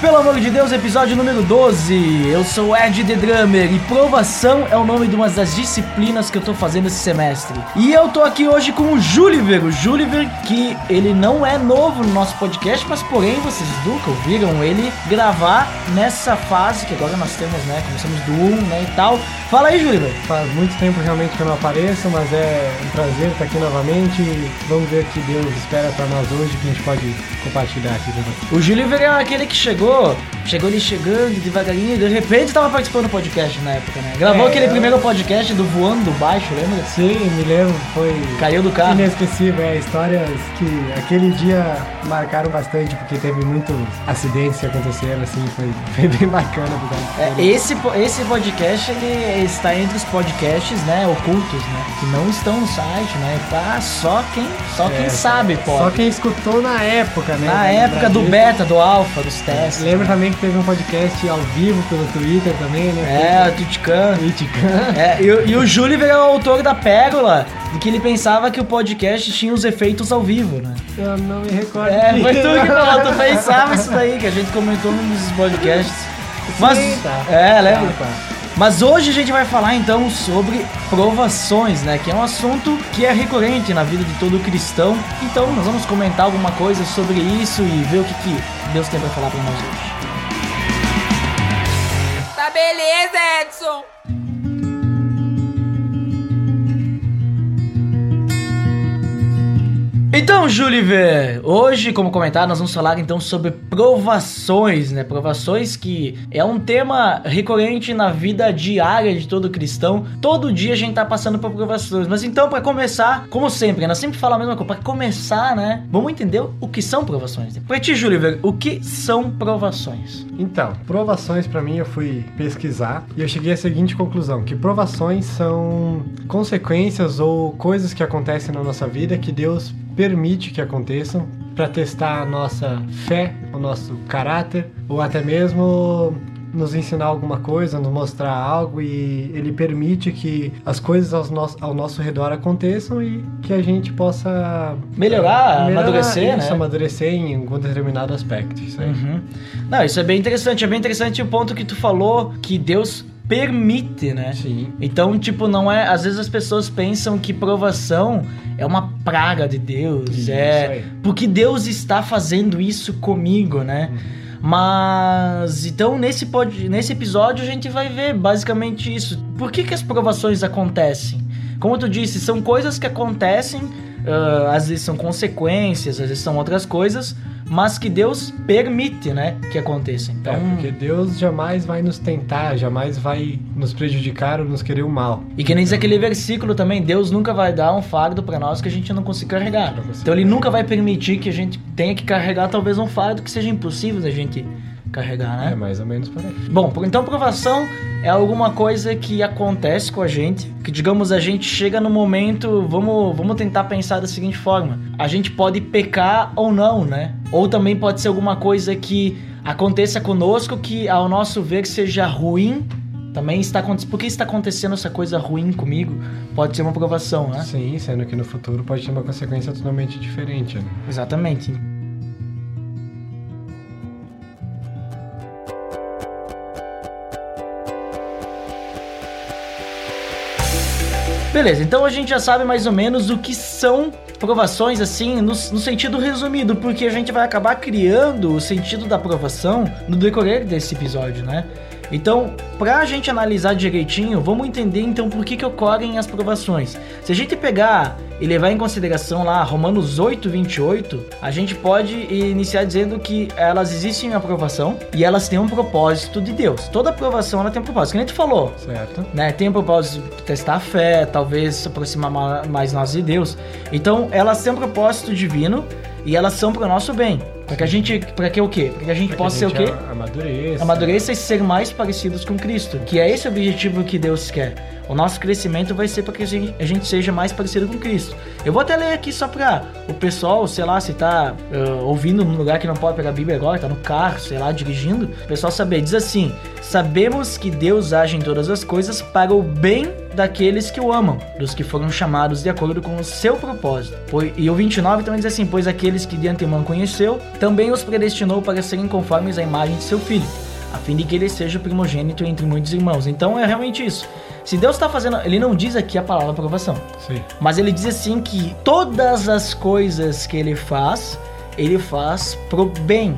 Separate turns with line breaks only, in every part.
Pelo amor de Deus,
episódio número 12. Eu sou o Ed The Drummer e provação é o nome de uma das disciplinas que eu tô fazendo esse semestre. E eu tô aqui hoje com o Juliver, o Juliver que ele não é novo no nosso podcast, mas porém vocês nunca ouviram ele gravar nessa fase que agora nós temos, né? Começamos do 1, né, e tal. Fala aí, Juliver.
Faz muito tempo realmente que eu não apareço, mas é um prazer estar aqui novamente. Vamos ver o que Deus espera para nós hoje, que a gente pode compartilhar aqui com vocês.
O Juliver é aquele que chegou, chegou ali chegando devagarinho de repente tava participando do podcast na época, né? Gravou
É,
aquele
eu-
primeiro podcast do Voando do Baixo, lembra?
Sim, me lembro, foi
Caiu do carro.
inesquecível. É, histórias que aquele dia marcaram bastante, porque teve muitos acidentes que aconteceram, assim, foi, foi bem bacana.
É, esse, esse podcast ele está entre os podcasts, né, ocultos, né, que não estão no site, né, tá só quem, só quem
É,
sabe pode.
Só quem escutou na época, né?
Na época do beta, do alpha, dos testes.
Lembra também que teve um podcast ao vivo pelo Twitter também, né?
É, o.
Twitter.
É, e, o- e o Júlio é o autor da pérola de que ele pensava que o podcast tinha os efeitos ao vivo, né?
Eu não me recordo.
É, foi tu que falou, tu pensava isso daí, que a gente comentou num dos podcasts. Mas,
Sim, tá.
é, lembra?
Tá, tá.
Mas hoje a gente vai falar então sobre provações, né? Que é um assunto que é recorrente na vida de todo cristão. Então nós vamos comentar alguma coisa sobre isso e ver o que, que Deus tem pra falar pra nós hoje.
Tá beleza, Edson!
Então, Juliver, hoje, como comentado, nós vamos falar então sobre provações, né? Provações que é um tema recorrente na vida diária de todo cristão. Todo dia a gente tá passando por provações. Mas então, pra começar, como sempre, nós sempre falamos a mesma coisa. Pra começar, né? Vamos entender o que são provações. Pra ti, Juliver, o que são provações?
Então, provações pra mim eu fui pesquisar e eu cheguei à seguinte conclusão, que provações são consequências ou coisas que acontecem na nossa vida que Deus permite que aconteçam para testar a nossa fé, o nosso caráter ou até mesmo nos ensinar alguma coisa, nos mostrar algo e ele permite que as coisas aos nosso, ao nosso redor aconteçam e que a gente possa
Melhorar, amadurecer,
isso,
né?
amadurecer em algum determinado aspecto. Isso aí.
Uhum. Não, isso é bem interessante. É bem interessante o ponto que tu falou que Deus permite, né?
Sim.
Então, tipo, não é. Às vezes as pessoas pensam que provação é uma praga de Deus.
Isso
é.
aí.
Porque Deus está fazendo isso comigo, né? Mas. Então, nesse, pod... nesse episódio, a gente vai ver basicamente isso. Por que, que as provações acontecem? Como tu disse, são coisas que acontecem. Ah, às vezes são consequências, às vezes são outras coisas, mas que Deus permite, né, que aconteçam. Então,
É, porque Deus jamais vai nos tentar, jamais vai nos prejudicar ou nos querer o mal.
E que nem diz aquele versículo também, Deus nunca vai dar um fardo pra nós que a gente não consiga carregar.
Não
Então ele nunca vai permitir que a gente tenha que carregar talvez um fardo que seja impossível da gente carregar,
É
né?
mais ou menos por aí.
Bom, então provação é alguma coisa que acontece com a gente, que digamos a gente chega no momento, vamos, vamos tentar pensar da seguinte forma, a gente pode pecar ou não, né? Ou também pode ser alguma coisa que aconteça conosco que ao nosso ver seja ruim, também está acontecendo, por que está acontecendo essa coisa ruim comigo? Pode ser uma provação, né?
Sim, sendo que no futuro pode ter uma consequência totalmente diferente. Né?
Exatamente. Beleza, então a gente já sabe mais ou menos o que são provações, assim, no, no sentido resumido, porque a gente vai acabar criando o sentido da provação no decorrer desse episódio, né? Então, pra gente analisar direitinho, vamos entender então por que, que ocorrem as provações. Se a gente pegar e levar em consideração lá Romanos 8, 28, a gente pode iniciar dizendo que elas existem em aprovação e elas têm um propósito de Deus. Toda aprovação ela tem um propósito, que nem tu falou
Certo?
né? Tem o propósito de testar a fé, talvez se aproximar ma- mais nós de Deus. Então, elas têm um propósito divino e elas são para o nosso bem. Para que a gente, para que o quê? Para que a gente
Pra
possa
que a
ser o
gente
quê?
Amadureça.
Amadureça e ser mais parecidos com Cristo, que é esse o objetivo que Deus quer. O nosso crescimento vai ser para que a gente, a gente seja mais parecido com Cristo. Eu vou até ler aqui só para o pessoal, sei lá, se tá uh, ouvindo num lugar que não pode pegar a Bíblia agora, tá no carro, sei lá, dirigindo, o pessoal saber. Diz assim: Sabemos que Deus age em todas as coisas para o bem daqueles que o amam, dos que foram chamados de acordo com o seu propósito. E o 29 também diz assim: Pois aqueles que de antemão conheceu, também os predestinou para serem conformes à imagem de seu filho, a fim de que ele seja primogênito entre muitos irmãos. Então é realmente isso. Se Deus está fazendo, ele não diz aqui a palavra aprovação,
Sim.
mas ele diz assim que todas as coisas que ele faz, ele faz pro bem,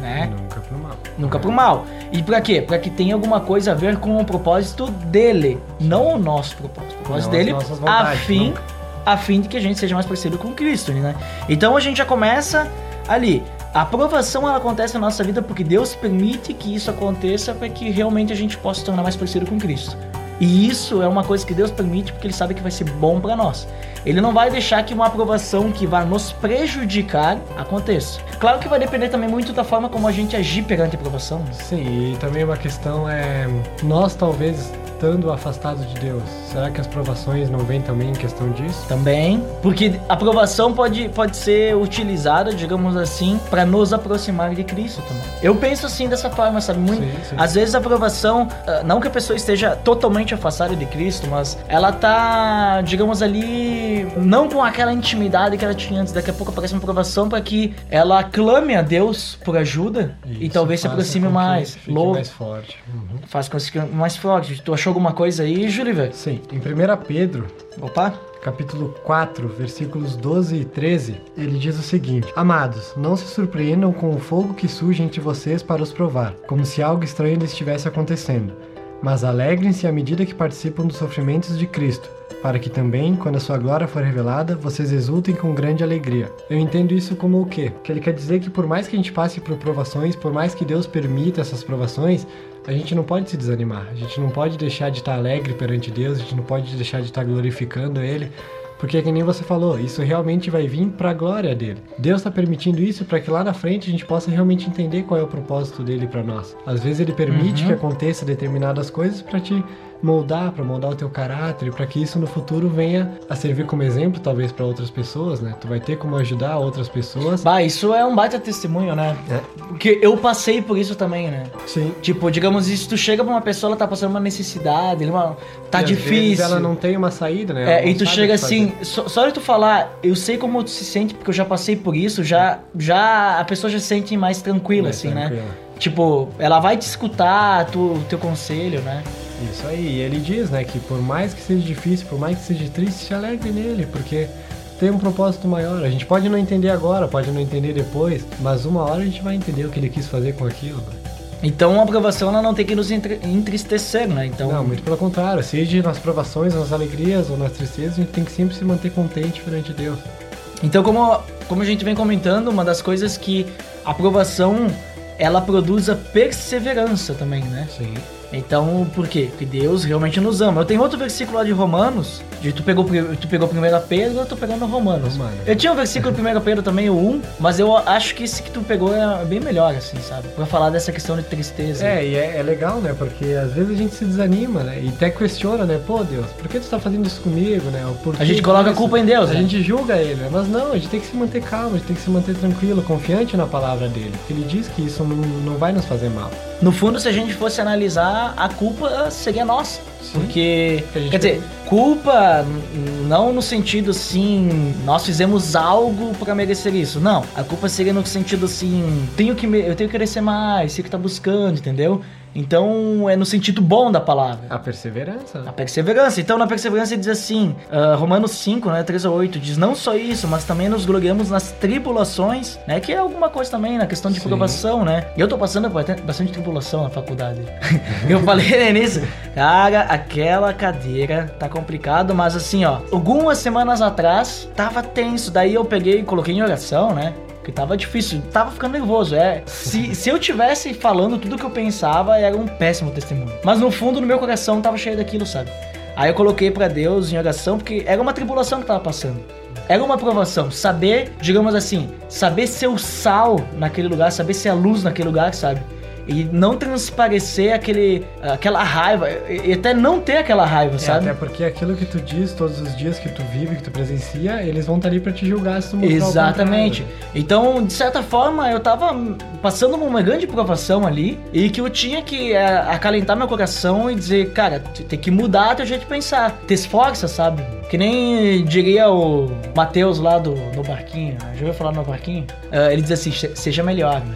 né?
Nunca pro mal.
Nunca pro mal. E pra quê? Pra que tenha alguma coisa a ver com o propósito dele, não o nosso propósito. O propósito
Não
dele, a fim,
nunca.
a fim de que a gente seja mais parecido com Cristo, né? Então a gente já começa ali. A aprovação ela acontece na nossa vida porque Deus permite que isso aconteça para que realmente a gente possa se tornar mais parecido com Cristo. E isso é uma coisa que Deus permite porque Ele sabe que vai ser bom para nós. Ele não vai deixar que uma aprovação que vai nos prejudicar aconteça. Claro que vai depender também muito da forma como a gente agir perante a aprovação. né?
Sim, e também uma questão é. Nós talvez estando afastados de Deus, será que as provações não vêm também em questão disso?
Também, porque a aprovação pode, pode ser utilizada, digamos assim, para nos aproximar de Cristo também. Eu penso assim dessa forma, sabe? Muito,
Sim, sim.
Às vezes a aprovação, ah, não que a pessoa esteja totalmente afastada de Cristo, mas ela tá, digamos ali, não com aquela intimidade que ela tinha antes. Daqui a pouco aparece uma aprovação para que ela clame a Deus por ajuda e
Isso
talvez se aproxime mais.
Fique
Louvo,
mais forte. Uhum.
faz com que fique mais forte. Tu achou alguma coisa aí, Júlio?
Sim, em 1 Pedro,
Opa.
capítulo 4, versículos 12 e 13, ele diz o seguinte: Amados, não se surpreendam com o fogo que surge entre vocês para os provar, como se algo estranho lhes estivesse acontecendo. Mas alegrem-se à medida que participam dos sofrimentos de Cristo, para que também, quando a sua glória for revelada, vocês exultem com grande alegria. Eu entendo isso como o quê? Que ele quer dizer que por mais que a gente passe por provações, por mais que Deus permita essas provações, a gente não pode se desanimar. A gente não pode deixar de estar alegre perante Deus, a gente não pode deixar de estar glorificando Ele. Porque, que nem você falou, isso realmente vai vir para a glória dele. Deus está permitindo isso para que lá na frente a gente possa realmente entender qual é o propósito dele para nós. Às vezes ele permite
Uhum.
que aconteça determinadas coisas para te moldar, para moldar o teu caráter, para que isso no futuro venha a servir como exemplo, talvez para outras pessoas, né? Tu vai ter como ajudar outras pessoas.
Bah, isso é um baita testemunho, né?
É.
Porque eu passei por isso também, né?
Sim.
Tipo, digamos, se tu chega pra uma pessoa, ela tá passando uma necessidade, uma... tá
E
difícil.
Ela não tem uma saída, né?
É, e tu chega
o
assim, só, só de tu falar, eu sei como tu se sente, porque eu já passei por isso, já, já a pessoa já se sente mais tranquila,
Mais
assim, né?
tranquila.
Tipo, ela vai te escutar, tu, teu conselho, né?
Isso aí, e ele diz, né, que por mais que seja difícil, por mais que seja triste, se alegre nele, porque tem um propósito maior. A gente pode não entender agora, pode não entender depois, mas uma hora a gente vai entender o que ele quis fazer com aquilo. né?
Então a aprovação não tem que nos entristecer, né? Então,
Não, muito pelo contrário, seja nas provações, nas alegrias ou nas tristezas, a gente tem que sempre se manter contente perante Deus.
Então, como, como a gente vem comentando, uma das coisas que a aprovação ela produz a perseverança também, né?
Sim.
Então, por quê? Porque Deus realmente nos ama. Eu tenho outro versículo lá de Romanos, de tu pegou, tu pegou 1 Pedro, eu tô pegando Romanos.
Romanos.
Eu tinha um versículo de 1 Pedro também, o 1, mas eu acho que esse que tu pegou é bem melhor, assim, sabe? Pra falar dessa questão de tristeza.
É, e é, é legal, né? Porque às vezes a gente se desanima, né? E até questiona, né? Pô, Deus, por que tu tá fazendo isso comigo, né? Porquê
A gente coloca a
disso?
culpa em Deus,
A
né?
gente julga ele, né? Mas não, a gente tem que se manter calmo, a gente tem que se manter tranquilo, confiante na palavra dele. Ele diz que isso não, não vai nos fazer mal.
No fundo, se a gente fosse analisar, a culpa seria nossa.
Sim.
Porque, quer dizer, culpa não no sentido assim, nós fizemos algo pra merecer isso. Não, a culpa seria no sentido assim, tenho que eu tenho que crescer mais, sei que tá buscando, entendeu? Então, é no sentido bom da palavra.
A perseverança.
A perseverança. Então, na perseverança ele diz assim, ah, Romanos 5, né, 3 a 8, diz não só isso, mas também nos gloriamos nas tribulações, né, que é alguma coisa também na questão de
Sim.
provação, né. E eu tô passando por bastante- bastante tribulação na faculdade. eu falei né, nisso. Cara, aquela cadeira tá complicado, mas assim, ó, algumas semanas atrás tava tenso, daí eu peguei e coloquei em oração, né. Porque tava difícil, tava ficando nervoso. É, se, se eu tivesse falando tudo que eu pensava, era um péssimo testemunho. Mas no fundo, no meu coração, tava cheio daquilo, sabe? Aí eu coloquei pra Deus em oração, porque era uma tribulação que tava passando. Era uma provação. Saber, digamos assim, saber ser o sal naquele lugar, saber ser a luz naquele lugar, sabe? E não transparecer aquele, aquela raiva, e até não ter aquela raiva,
É,
sabe?
até porque aquilo que tu diz todos os dias que tu vive, que tu presencia, eles vão estar ali pra te julgar se tu mostrar
Exatamente. Então, de certa forma, eu tava passando uma grande provação ali e que eu tinha que é, acalentar meu coração e dizer, cara, tem que mudar teu jeito de pensar. Te esforça, sabe? Que nem diria o Matheus lá do No Barquinho. Já ouviu falar no Barquinho? Ah, ele diz assim, "Se- seja melhor. né?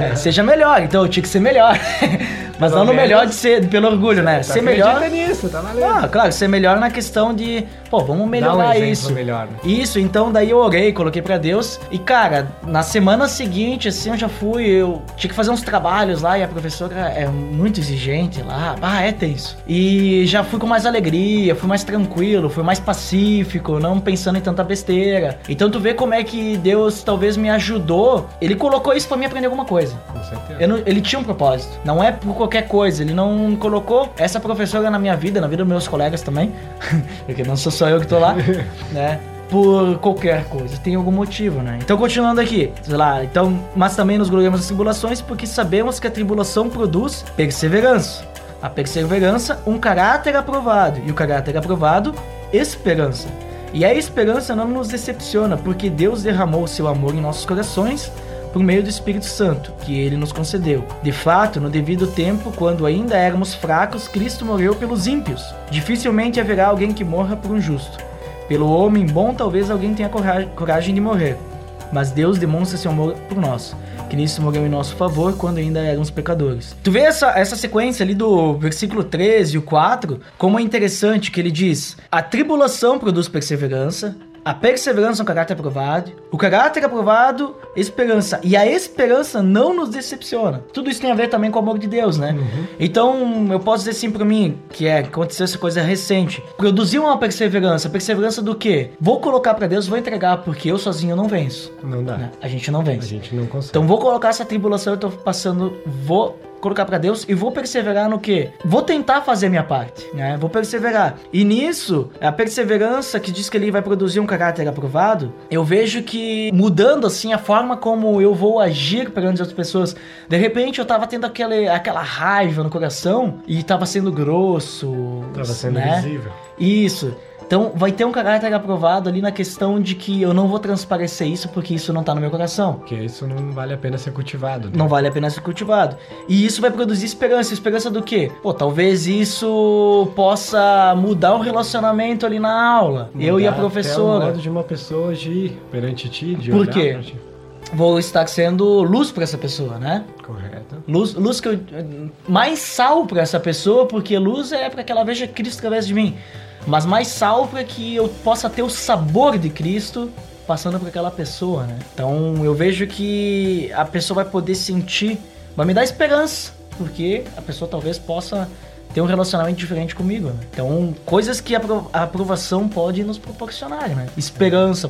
É, seja melhor. Então eu tinha que ser melhor. Mas não no melhor de ser, pelo orgulho, né?
Tu
Ser melhor...
nisso, tá valendo.
Ah, claro, ser melhor na questão de, pô, vamos
um
melhorar
exemplo
isso.
melhor, né?
Isso, então daí eu orei, coloquei pra Deus. E cara, na semana seguinte, assim, eu já fui, eu tinha que fazer uns trabalhos lá e a professora é muito exigente lá. Ah, é tenso. E já fui com mais alegria, fui mais tranquilo, fui mais pacífico, não pensando em tanta besteira. Então tu vê como é que Deus talvez me ajudou. Ele colocou isso pra mim aprender alguma coisa.
Com certeza.
Não- ele tinha um propósito. Não é por qualquer coisa. Ele não colocou essa professora na minha vida, na vida dos meus colegas também. Porque não sou só eu que tô lá, né? Por qualquer coisa. Tem algum motivo, né? Então, continuando aqui. Sei lá, então, mas também nos gloriamos das tribulações, porque sabemos que a tribulação produz perseverança. A perseverança, um caráter aprovado. E o caráter aprovado, esperança. E a esperança não nos decepciona, porque Deus derramou seu amor em nossos corações por meio do Espírito Santo, que ele nos concedeu. De fato, no devido tempo, quando ainda éramos fracos, Cristo morreu pelos ímpios. Dificilmente haverá alguém que morra por um justo. Pelo homem bom, talvez alguém tenha coragem- de morrer. Mas Deus demonstra seu amor por nós. Cristo morreu em nosso favor quando ainda éramos pecadores. Tu vê essa, essa sequência ali do versículo 13 e o 4, como é interessante que ele diz: A tribulação produz perseverança, a perseverança é um caráter aprovado, o caráter aprovado, esperança. E a esperança não nos decepciona. Tudo isso tem a ver também com o amor de Deus, né? Então, eu posso dizer assim pra mim, que é, aconteceu essa coisa recente. Produziu uma perseverança. Perseverança do quê? Vou colocar pra Deus, vou entregar, porque eu sozinho não venço.
Não dá.
né? A gente não
A
vence.
gente não consegue.
Então vou colocar essa tribulação que eu tô passando, vou colocar pra Deus e vou perseverar no quê? Vou tentar fazer minha parte, né? Vou perseverar. E nisso, a perseverança que diz que ele vai produzir um caráter aprovado, eu vejo que mudando assim a forma como eu vou agir perante as outras pessoas. De repente eu tava tendo aquele, aquela raiva no coração e tava sendo grosso,
Tava sendo
né?
visível.
Isso. Então vai ter um caráter aprovado ali na questão de que eu não vou transparecer isso porque isso não tá no meu coração.
Porque isso não vale a pena ser cultivado. né?
Não vale a pena ser cultivado. E isso vai produzir esperança. Esperança do quê? Pô, talvez isso possa mudar o relacionamento ali na aula. eu e a
Mudar até o
professora.
modo de uma pessoa agir perante ti, de
Por quê? Vou estar sendo luz pra essa pessoa, né?
Correto.
Luz, luz que eu. Mais sal pra essa pessoa, porque luz é pra que ela veja Cristo através de mim. Mas mais sal pra que eu possa ter o sabor de Cristo passando por aquela pessoa, né? Então eu vejo que a pessoa vai poder sentir, vai me dar esperança, porque a pessoa talvez possa ter um relacionamento diferente comigo. Né? Então, coisas que a apro- a aprovação pode nos proporcionar, né? Esperança,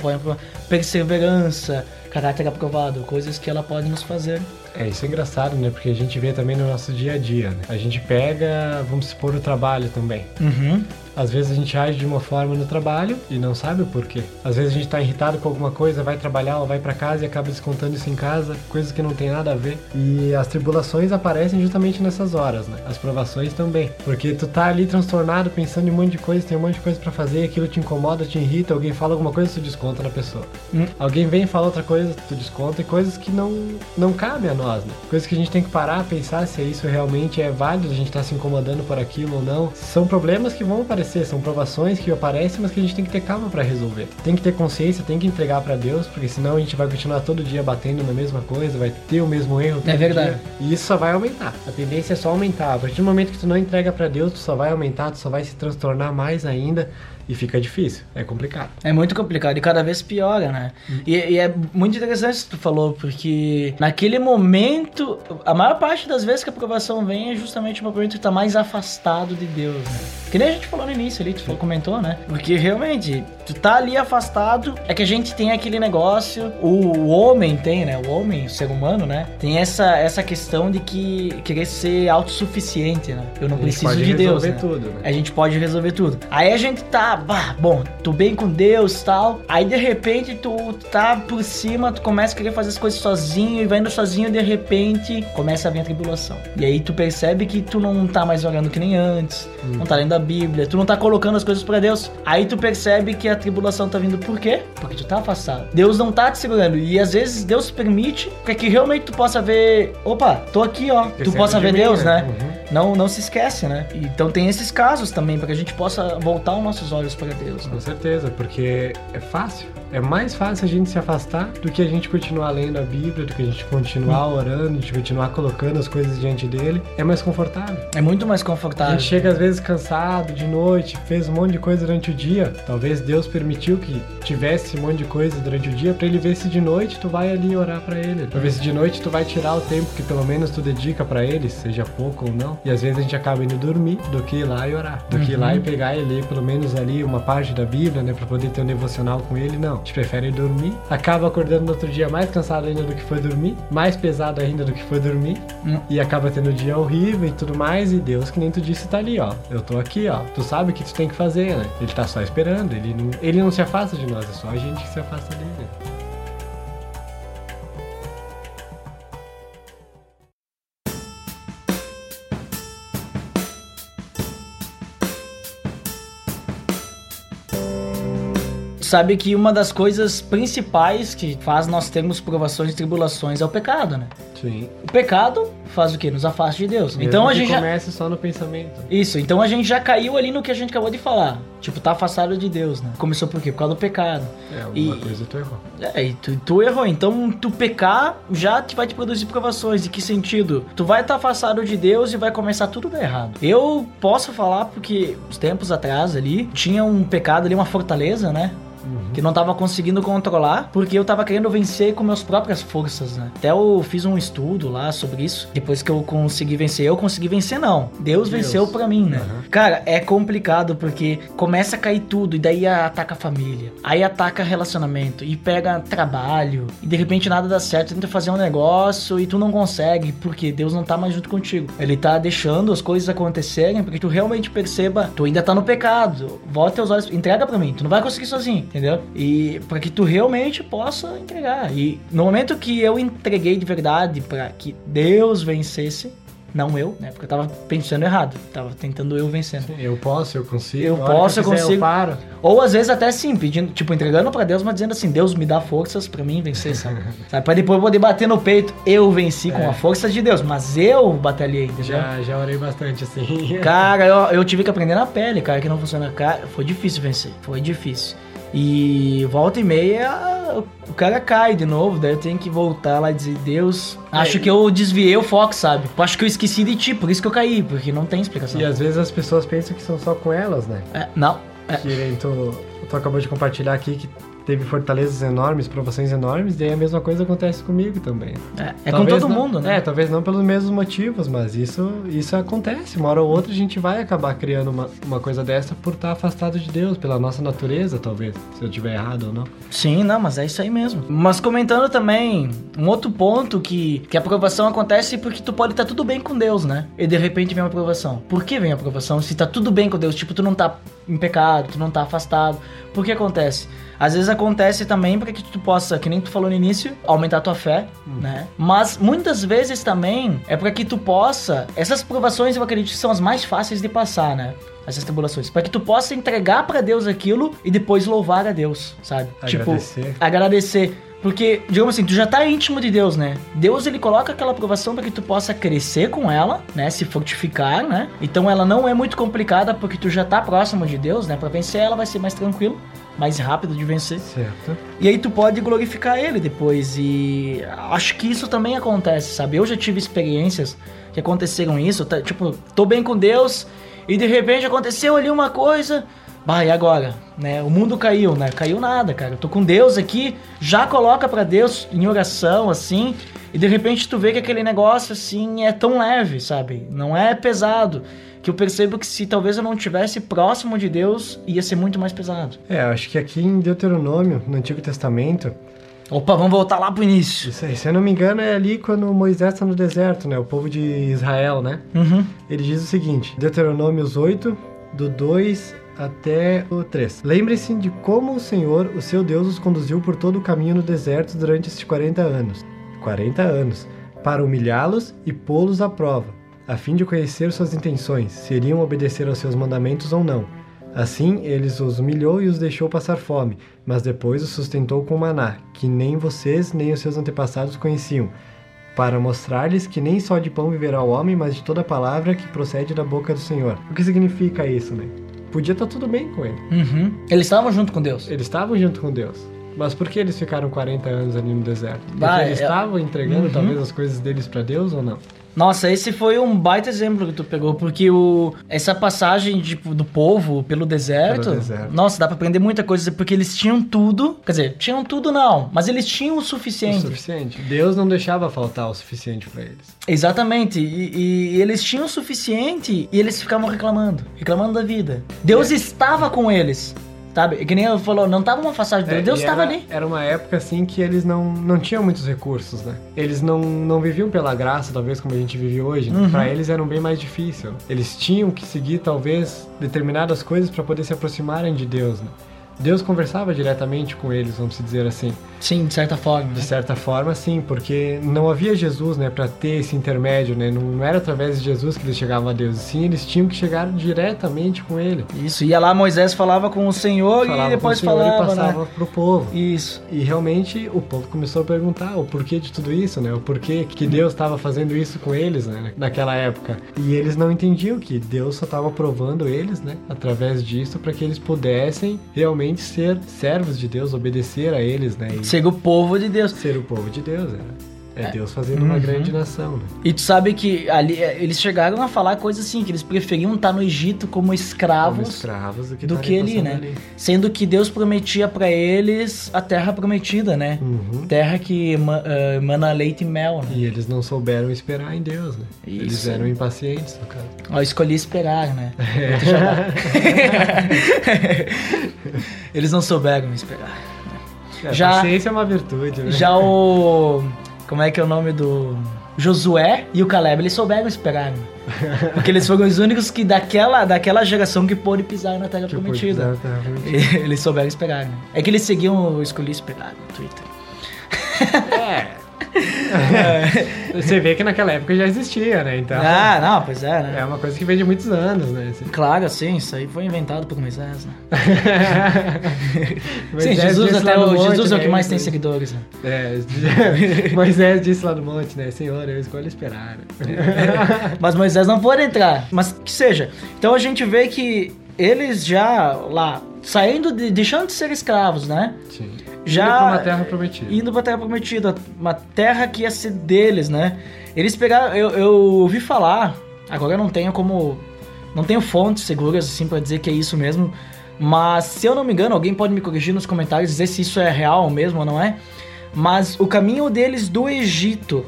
perseverança, caráter aprovado, coisas que ela pode nos fazer.
É, isso é engraçado, né? Porque a gente vê também no nosso dia a dia, né? A gente pega, vamos supor, o trabalho também.
Uhum.
Às vezes a gente age de uma forma no trabalho e não sabe o porquê. Às vezes a gente tá irritado com alguma coisa, vai trabalhar ou vai pra casa e acaba descontando isso em casa, coisas que não tem nada a ver. E as tribulações aparecem justamente nessas horas, né? As provações também. Porque tu tá ali transtornado, pensando em um monte de coisa, tem um monte de coisa pra fazer, aquilo te incomoda, te irrita, alguém fala alguma coisa, tu desconta na pessoa.
Hum.
Alguém vem e fala outra coisa, tu desconta, e coisas que não, não cabem a nós, né? Coisas que a gente tem que parar, pensar se isso realmente é válido, a gente tá se incomodando por aquilo ou não. São problemas que vão aparecer, são provações que aparecem, mas que a gente tem que ter calma pra resolver. Tem que ter consciência, tem que entregar pra Deus, porque senão a gente vai continuar todo dia batendo na mesma coisa, vai ter o mesmo erro
É verdade.
dia. E isso só vai aumentar. A tendência é só aumentar. A partir do momento que tu não entrega pra Deus, tu só vai aumentar, tu só vai se transtornar mais ainda e fica difícil. É complicado.
É muito complicado e cada vez piora, né? E, e é muito interessante isso que tu falou, porque naquele momento, a maior parte das vezes que a aprovação vem é justamente no momento que tu tá mais afastado de Deus, né? Que nem a gente falou no início ali, tu falou- comentou, né? Porque realmente, tu tá ali afastado, é que a gente tem aquele negócio, o, o homem tem, né? O homem, o ser humano, né? Tem essa, essa questão de que querer ser autossuficiente, né? Eu não
a gente
preciso
pode
de Deus,
resolver
né?
tudo, né?
A gente pode resolver tudo. Aí a gente tá bah, bom, tô bem com Deus tal. Aí de repente tu tá por cima, tu começa a querer fazer as coisas sozinho e vai indo sozinho, de repente começa a vir a tribulação. E aí tu percebe que tu não tá mais orando que nem antes, não tá lendo a Bíblia, tu não tá colocando as coisas pra Deus. Aí tu percebe que a tribulação tá vindo por quê? Porque tu tá afastado. Deus não tá te segurando. E às vezes Deus permite para que realmente tu possa ver, opa, tô aqui, ó. tu
Percebe
possa
de
ver
mim,
Deus,
né?
né?
Uhum.
Não, não se esquece, né? Então tem esses casos também, para que a gente possa voltar os nossos olhos para Deus. né?
Com certeza, porque é fácil. É mais fácil a gente se afastar do que a gente continuar lendo a Bíblia, do que a gente continuar orando, de continuar colocando as coisas diante dele. É mais confortável.
É muito mais
A
confortável.
gente chega às vezes cansado de noite, fez um monte de coisa durante o dia. Talvez Deus permitiu que tivesse um monte de coisa durante o dia pra ele ver se de noite tu vai ali orar pra ele. Pra ver se de noite tu vai tirar o tempo que pelo menos tu dedica pra ele, seja pouco ou não. E às vezes a gente acaba indo dormir do que ir lá e orar. Do que ir lá e pegar e ler pelo menos ali uma parte da Bíblia, né, Pra poder ter um devocional com ele. Não, a gente prefere dormir. Acaba acordando no outro dia mais cansado ainda do que foi dormir, mais pesado ainda do que foi dormir.
Hum.
E acaba tendo um dia horrível e tudo mais. E Deus, que nem tu disse, tá ali, ó. Eu tô aqui, ó. Tu sabe o que tu tem que fazer, né? Ele tá só esperando. Ele não, ele não se afasta de nós, é só a gente que se afasta dele.
Sabe que uma das coisas principais que faz nós termos provações e tribulações é o pecado, né?
Sim.
O pecado faz o quê? Nos afasta de Deus. então a gente já...
começa só no pensamento.
Isso, então a gente já caiu ali no que a gente acabou de falar. Tipo, tá afastado de Deus, né? Começou por quê? Por causa do pecado.
É, alguma
E-
coisa tu errou.
É, e tu, tu errou. Então, tu pecar já te vai te produzir provações. Em que sentido? Tu vai estar afastado de Deus e vai começar tudo dar errado. Eu posso falar porque, uns tempos atrás ali, tinha um pecado ali, uma fortaleza, né? Que não tava conseguindo controlar, porque eu tava querendo vencer com minhas próprias forças, né? Até eu fiz um estudo lá sobre isso. Depois que eu consegui vencer, eu consegui vencer, não. Deus,
Deus.
venceu pra mim, né?
Aham.
Cara, é complicado porque começa a cair tudo e daí ataca a família. Aí ataca relacionamento e pega trabalho e de repente nada dá certo, tenta fazer um negócio e tu não consegue porque Deus não tá mais junto contigo. Ele tá deixando as coisas acontecerem porque tu realmente perceba, tu ainda tá no pecado. Volta teus olhos, entrega pra mim, tu não vai conseguir sozinho, entendeu? E para que tu realmente possa entregar. E no momento que eu entreguei de verdade para que Deus vencesse, não eu, né? Porque eu tava pensando errado, tava tentando eu vencendo.
Eu posso, eu consigo.
Eu posso, eu
quiser,
consigo.
Eu paro.
Ou às vezes até assim, pedindo, tipo, entregando pra Deus, mas dizendo assim, Deus me dá forças pra mim vencer, sabe? sabe? Pra depois eu poder bater no peito, eu venci com
É.
a força de Deus, mas eu batalhei, entendeu?
Já, já orei bastante assim.
Cara, eu, eu tive que aprender na pele, cara, que não funciona. Cara, foi difícil vencer, foi difícil. E volta e meia, o cara cai de novo, daí eu tenho que voltar lá e dizer, Deus, acho
É.
que eu desviei o foco, sabe? Acho que eu esqueci de ti, por isso que eu caí, porque não tem explicação.
E às vezes as pessoas pensam que são só com elas, né?
É, não, é.
Que tu acabou de compartilhar aqui que teve fortalezas enormes, provações enormes, daí a mesma coisa acontece comigo também.
É, é com todo
não-
mundo, né?
É, talvez não pelos mesmos motivos, mas isso, isso acontece. Uma hora ou outra a gente vai acabar criando uma, uma coisa dessa por estar afastado de Deus, pela nossa natureza, talvez, se eu tiver errado ou não.
Sim, não, mas é isso aí mesmo. Mas comentando também, um outro ponto que, que a aprovação acontece porque tu pode estar tudo bem com Deus, né? E de repente vem uma aprovação. Por que vem a aprovação? Se tá tudo bem com Deus, tipo, tu não tá em pecado, tu não tá afastado. Por que acontece? Às vezes acontece também para que tu possa, que nem tu falou no início, aumentar a tua fé, né? Mas muitas vezes também é para que tu possa, essas provações eu acredito que são as mais fáceis de passar, né? Essas tribulações, para que tu possa entregar para Deus aquilo e depois louvar a Deus, sabe?
Agradecer.
Tipo, agradecer. Porque, digamos assim, tu já tá íntimo de Deus, né? Deus, ele coloca aquela aprovação para que tu possa crescer com ela, né? Se fortificar, né? Então ela não é muito complicada porque tu já tá próximo de Deus, né? Pra vencer ela vai ser mais tranquilo, mais rápido de vencer.
Certo.
E aí tu pode glorificar ele depois. E acho que isso também acontece, sabe? Eu já tive experiências que aconteceram isso. tá- tipo, tô bem com Deus e de repente aconteceu ali uma coisa. Bah, e agora? Né? O mundo caiu, né? Caiu nada, cara. Eu tô com Deus aqui, já coloca pra Deus em oração, assim. E de repente tu vê que aquele negócio, assim, é tão leve, sabe? Não é pesado. Que eu percebo que se talvez eu não tivesse próximo de Deus, ia ser muito mais pesado.
É, eu acho que aqui em Deuteronômio, no Antigo Testamento,
Opa, vamos voltar lá pro início.
isso aí, se eu não me engano, é ali quando Moisés está no deserto, né? O povo de Israel, né?
Uhum.
Ele diz o seguinte, Deuteronômios 8, do 2 até o 3. Lembre-se de como o Senhor, o seu Deus, os conduziu por todo o caminho no deserto durante estes 40 anos. 40 anos. Para humilhá-los e pô-los à prova, a fim de conhecer suas intenções, se iriam obedecer aos seus mandamentos ou não. Assim, eles os humilhou e os deixou passar fome, mas depois os sustentou com maná, que nem vocês nem os seus antepassados conheciam, para mostrar-lhes que nem só de pão viverá o homem, mas de toda palavra que procede da boca do Senhor. O que significa isso, né? Podia estar tudo bem com ele.
Uhum. Eles estavam junto com Deus.
Eles estavam junto com Deus. Mas por que eles ficaram 40 anos ali no deserto? Porque eles
é-
estavam entregando
Uhum.
talvez as coisas deles para Deus ou não?
Nossa, esse foi um baita exemplo que tu pegou, porque o, essa passagem tipo, do povo pelo deserto,
Pelo deserto.
nossa, dá pra aprender muita coisa, porque eles tinham tudo, quer dizer, tinham tudo não, mas eles tinham o
O
suficiente.
suficiente. Deus não deixava faltar o suficiente para eles.
Exatamente, e, e eles tinham o suficiente e eles ficavam reclamando, reclamando da vida. Deus estava com eles, sabe? Que nem eu falou, não tava uma passagem de Deus,
É,
Deus
e
estava ali.
Era uma época assim que eles não, não tinham muitos recursos, né? Eles não, não viviam pela graça, talvez como a gente vive hoje.
Uhum.
Pra eles era um bem mais difícil. Eles tinham que seguir talvez determinadas coisas para poder se aproximarem de Deus, né? Deus conversava diretamente com eles, vamos dizer assim.
Sim, de certa forma.
De
né?
certa forma, sim, porque não havia Jesus, né, para ter esse intermédio, né? Não, era através de Jesus que eles chegavam a Deus, sim, eles tinham que chegar diretamente com ele.
Isso, ia lá Moisés falava com o Senhor
Falava
e depois
com o Senhor
falava,
e passava
né?
pro povo.
Isso.
E realmente o povo começou a perguntar o porquê de tudo isso, né? O porquê que Deus estava fazendo isso com eles, né? Naquela época. E eles não entendiam que Deus só estava provando eles, né? Através disso, para que eles pudessem realmente ser servos de Deus, obedecer a eles, né? E
Ser o povo de Deus.
ser o povo de Deus, né? É Deus fazendo uma
Uhum.
grande nação, né?
E tu sabe que ali eh, eles chegaram a falar coisas assim, que eles preferiam estar no Egito como escravos,
Como escravos do que,
do
estarem
que ali, né?
ali.
sendo que Deus prometia pra eles a terra prometida, né?
Uhum.
Terra que eh, mana leite e mel, né?
E eles não souberam esperar em Deus, né? Eles
Isso.
eram impacientes, no caso.
Ó, escolhi esperar, né? Chamar. eles não souberam esperar.
É,
Já-
Paciência é uma virtude, né?
Já o. Como é que é o nome do. Josué e o Caleb, eles souberam esperar, né? Porque eles foram os únicos que daquela, daquela geração que pôde pisar na terra
Que
prometida.
pisar na terra prometida.
Eles souberam esperar, né? É que eles seguiam o Escolhi Esperar no Twitter.
É. Você vê que naquela época já existia, né? Então.
Ah, não, pois é, né?
É uma coisa que vem de muitos anos, né? Assim.
Claro, sim, isso aí foi inventado por Moisés, né? Sim, Jesus até o
monte,
Jesus é o
né?
que mais tem seguidores, né?
É, Moisés disse lá no monte, né? Senhor, eu escolho esperar.
Mas Moisés não pode entrar. Mas que seja. Então a gente vê que eles já lá, saindo, de, deixando de ser escravos, né?
Sim.
Já-
Indo pra uma terra prometida.
Indo terra prometida, uma terra que ia ser deles, né? Eles pegaram. Eu, eu ouvi falar, agora eu não tenho como. Não tenho fontes seguras assim pra dizer que é isso mesmo. Mas se eu não me engano, alguém pode me corrigir nos comentários dizer se isso é real mesmo ou não é. Mas o caminho deles do Egito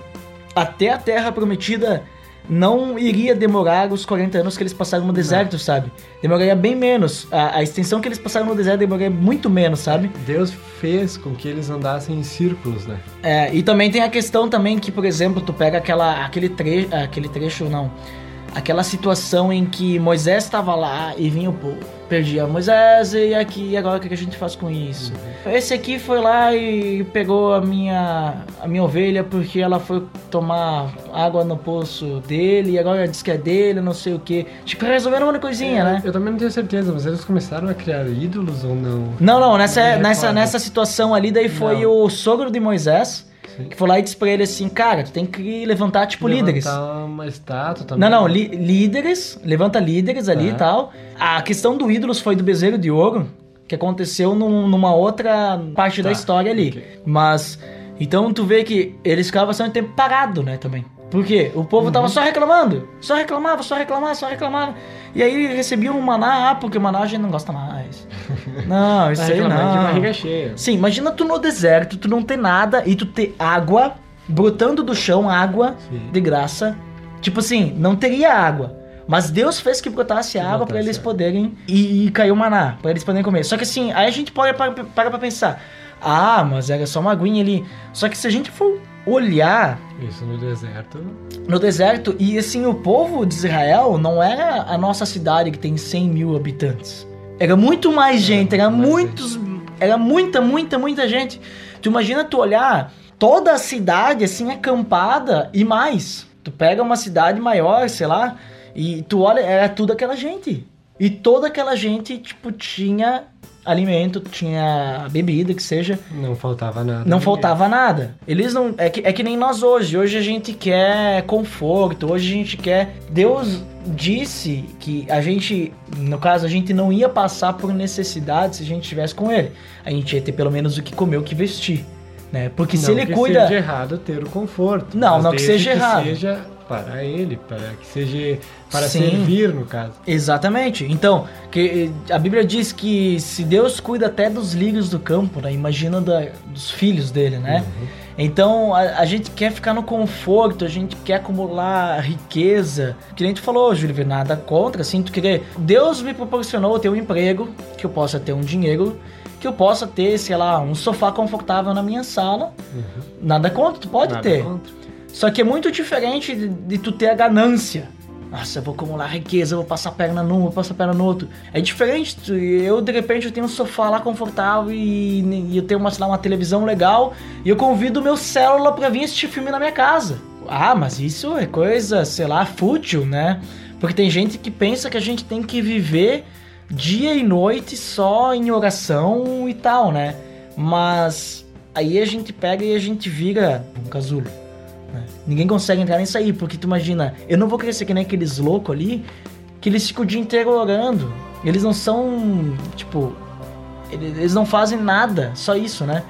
até a terra prometida não iria demorar os 40 anos que eles passaram no deserto, sabe? Demoraria bem menos. A, a extensão que eles passaram no deserto demoraria muito menos, sabe?
Deus fez com que eles andassem em círculos, né?
É, e também tem a questão também que, por exemplo, tu pega aquela, aquele, tre aquele trecho, não, aquela situação em que Moisés estava lá e vinha o povo, perdia Moisés e aqui, agora o que a gente faz com isso? Esse aqui foi lá e pegou a minha, a minha ovelha porque ela foi tomar água no poço dele e agora diz que é dele, não sei o que. Tipo, resolveram uma coisinha,
É,
né?
Eu também não tenho certeza, mas eles começaram a criar ídolos ou não?
Não, não, nessa,
Não
nessa, nessa situação ali, daí foi
Não.
o sogro de Moisés
Sim.
que foi lá e disse pra ele assim, cara, tu tem que levantar, tipo, líderes.
Levantar uma estátua também.
Não, não, li- líderes, levanta líderes ali e
Tá.
tal. A questão do ídolos foi do bezerro de ouro, que aconteceu num- numa outra parte da
Tá,
história ali.
ok.
Mas, então tu vê que eles ficavam bastante tempo parado, né, também. Por quê? O povo
Uhum.
tava só reclamando, só reclamava, só reclamava, só reclamava. E aí recebiam um maná, ah, porque maná a gente não gosta mais. Não, isso
Tá
aí
reclamando de
não.
barriga cheia.
Sim, imagina tu no deserto, tu não ter nada e tu ter água brotando do chão, água
Sim.
de graça. Tipo assim, não teria água. Mas Deus fez que brotasse
Que
água pra
brotasse
eles
água.
poderem. E, e caiu maná, pra eles poderem comer. Só que assim, aí a gente pode para, para pra pensar: ah, mas era só uma aguinha ali. Só que se a gente for olhar
Isso no deserto.
no deserto, e assim, o povo de Israel não era a nossa cidade que tem 100 mil habitantes. Era muito mais gente, era muitos. Era muita, muita, muita gente. Tu imagina tu olhar toda a cidade assim acampada e mais. Tu pega uma cidade maior, sei lá, e tu olha, era tudo aquela gente. E toda aquela gente, tipo, tinha alimento, tinha bebida, que seja.
Não faltava nada.
Não faltava nada. Eles não. É que, é que nem nós hoje. Hoje a gente quer conforto, hoje a gente quer. Deus disse que a gente, no caso, a gente não ia passar por necessidade se a gente estivesse com ele. A gente ia ter pelo menos o que comer, o que vestir. Né? Porque se
Não
ele
que
cuida.
seja errado ter o conforto.
Não, não que seja errado.
seja para ele, para que seja para
Sim.
servir no caso.
Exatamente. Então, que a Bíblia diz que se Deus cuida até dos lírios do campo, né? Imagina da- dos filhos dele, né? Então, a, a gente quer ficar no conforto, a gente quer acumular riqueza. Que nem tu falou, Júlio, nada contra, assim, tu querer... Deus me proporcionou ter um emprego, que eu possa ter um dinheiro, que eu possa ter, sei lá, um sofá confortável na minha sala. Nada contra, tu pode
Nada
ter.
contra.
Só que é muito diferente de, de tu ter a ganância. Nossa, eu vou acumular riqueza, vou passar perna num, vou passar perna no outro. É diferente. Eu, de repente, eu tenho um sofá lá confortável e, e eu tenho uma, lá, uma televisão legal e eu convido o meu célula pra vir assistir filme na minha casa. Ah, mas isso é coisa, sei lá, fútil, né? Porque tem gente que pensa que a gente tem que viver dia e noite só em oração e tal, né? Mas aí a gente pega e a gente vira um casulo. Né? Ninguém consegue entrar nisso aí, porque tu imagina, eu não vou crescer que nem aqueles loucos ali, que eles ficam o dia inteiro orando. Eles não são, tipo, eles não fazem nada, só isso, né?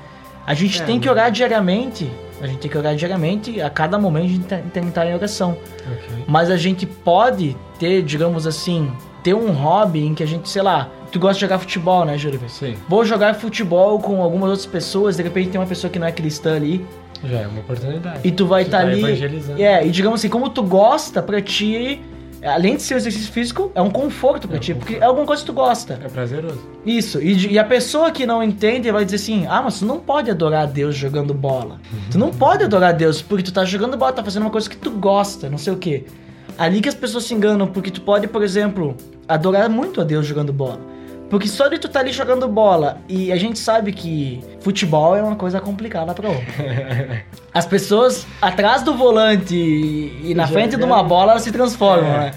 A gente
É,
tem que
mas-
orar diariamente, a gente tem que orar diariamente, a cada momento a gente tem que estar em oração.
Ok.
Mas a gente pode ter, digamos assim, ter um hobby em que a gente, sei lá, tu gosta de jogar futebol, né, Júlio?
Sim,
Vou jogar futebol com algumas outras pessoas, de repente tem uma pessoa que não é cristã ali,
já é uma oportunidade.
e tu vai estar
tá
ali.
evangelizando.
É, e digamos assim, como tu gosta, pra ti, além de ser um exercício físico, é um conforto pra
É um
ti, porque é alguma coisa que tu gosta.
É prazeroso.
Isso, e, e a pessoa que não entende vai dizer assim: ah, mas tu não pode adorar a Deus jogando bola. Tu não pode adorar a Deus porque tu tá jogando bola, tá fazendo uma coisa que tu gosta, não sei o quê. Ali que as pessoas se enganam, porque tu pode, por exemplo, adorar muito a Deus jogando bola. Porque só de tu tá ali jogando bola, e a gente sabe que futebol é uma coisa complicada pra homem. As pessoas atrás do volante e, e na frente de uma bola elas se transformam,
É.
né?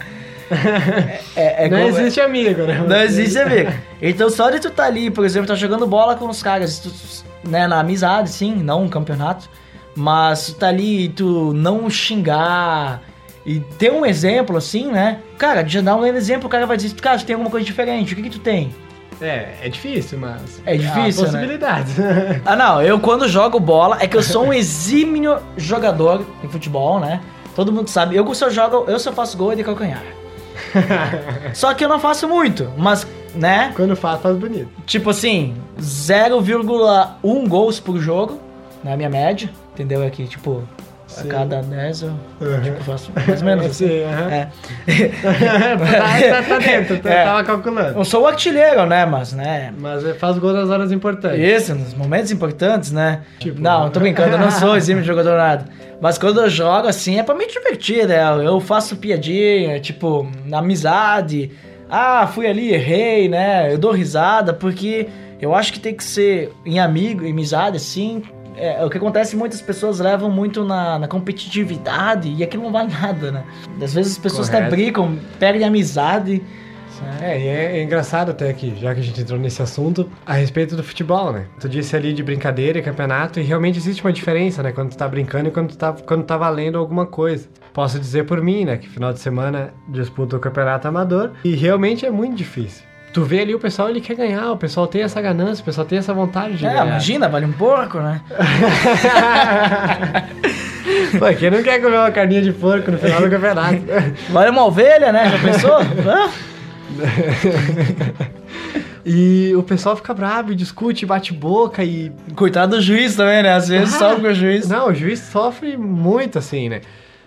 É, é
não
como-
existe amigo, né?
não existe amigo. Então só de tu tá ali, por exemplo, tá jogando bola com os caras, tu, né, na amizade, sim, não um campeonato, mas tu tá ali e tu não xingar e ter um exemplo assim, né? Cara, já dá um exemplo, o cara vai dizer, cara, tu tem alguma coisa diferente, o que que tu tem?
É, é difícil, mas.
É difícil,
Há
né?
possibilidades.
Ah, não, eu quando jogo bola, é que eu sou um exímio jogador em futebol, né? Todo mundo sabe, eu se eu jogo, eu se eu faço gol é de calcanhar. Só que eu não faço muito, mas, né?
Quando faz, faz bonito.
Tipo assim, 0,1 gols por jogo, na minha média, entendeu? Aqui, tipo, a
Sim.
cada 10 eu
Uhum.
tipo, faço mais ou menos assim.
Sim, aham.
É.
tá, tá, tá dentro, tá-
É.
tava calculando.
Eu sou o artilheiro, né? Mas, né?
Mas é, faz gol nas horas importantes.
Isso, nos momentos importantes, né?
Tipo-
não, tô brincando, eu não sou exímio jogador nada. Mas quando eu jogo, assim, é pra me divertir, né? Eu faço piadinha, tipo, na amizade. Ah, fui ali, errei, né? Eu dou risada, porque eu acho que tem que ser em amigo, em amizade, assim. É, o que acontece, muitas pessoas levam muito na, na competitividade e aquilo não vale nada, né? Às vezes as pessoas até
Correto.
brigam, perdem amizade.
É, e é, é engraçado até que, já que a gente entrou nesse assunto, a respeito do futebol, né? Tu disse ali de brincadeira e campeonato, e realmente existe uma diferença, né? Quando tu tá brincando e quando tu tá, quando tá valendo alguma coisa. Posso dizer por mim, né? Que final de semana disputa o campeonato amador, e realmente é muito difícil. Tu vê ali o pessoal, ele quer ganhar, o pessoal tem essa ganância, o pessoal tem essa vontade de
É,
ganhar.
imagina, vale um porco, né?
Pô, quem não quer comer uma carninha de porco no final do campeonato?
Vale uma ovelha, né? Já pensou?
E o pessoal fica bravo discute, bate boca e
Coitado do juiz também, né? Às vezes
Ah,
com o juiz.
Não, o juiz sofre muito, assim, né?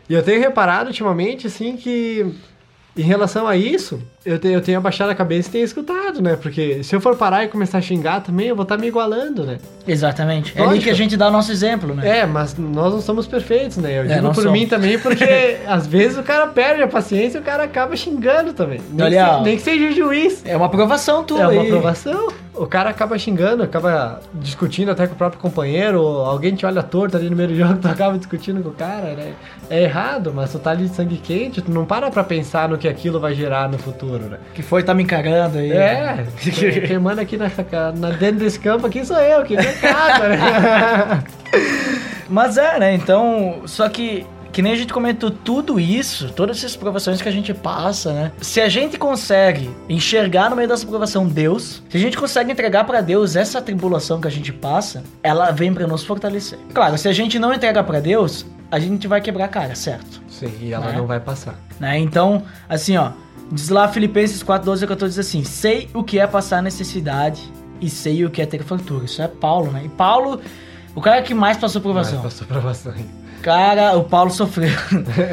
E eu tenho reparado ultimamente, assim, que Em relação a isso, eu, te- eu tenho abaixado a cabeça e tenho escutado, né? Porque se eu for parar e começar a xingar também, eu vou estar me igualando, né?
Exatamente. É ali
Lógico.
que a gente dá o nosso exemplo, né?
É, mas nós não somos perfeitos, né? Eu
É,
digo por
somos.
mim também, porque às vezes o cara perde a paciência e o cara acaba xingando também. Nem,
Olha,
que,
ó.
nem que seja juiz.
É uma aprovação tua
É uma
aí.
aprovação. O cara acaba xingando, acaba discutindo até com o próprio companheiro, alguém te olha torto ali no meio do jogo, tu acaba discutindo com o cara, né? É errado, mas tu tá ali de sangue quente, tu não para pra pensar no que aquilo vai gerar no futuro, né?
Que foi tá me encarando aí.
É, quem- quem manda aqui nessa, ca- na, dentro desse campo aqui sou eu, que pecado, né?
Mas é, né? Então, só que que nem a gente comentou tudo isso, todas essas provações que a gente passa, né? Se a gente consegue enxergar no meio dessa provação Deus, se a gente consegue entregar pra Deus essa tribulação que a gente passa, ela vem pra nos fortalecer. Claro, se a gente não entregar pra Deus, a gente vai quebrar a cara, certo?
Sim, e ela
Né?
não vai passar.
né? Então, assim, ó, diz lá Filipenses 4, 12 a 14, diz assim: Sei o que é passar necessidade e sei o que é ter fartura. Isso é Paulo, né? E Paulo, o cara que mais passou provação.
Mas passou provação.
Cara, o Paulo sofreu.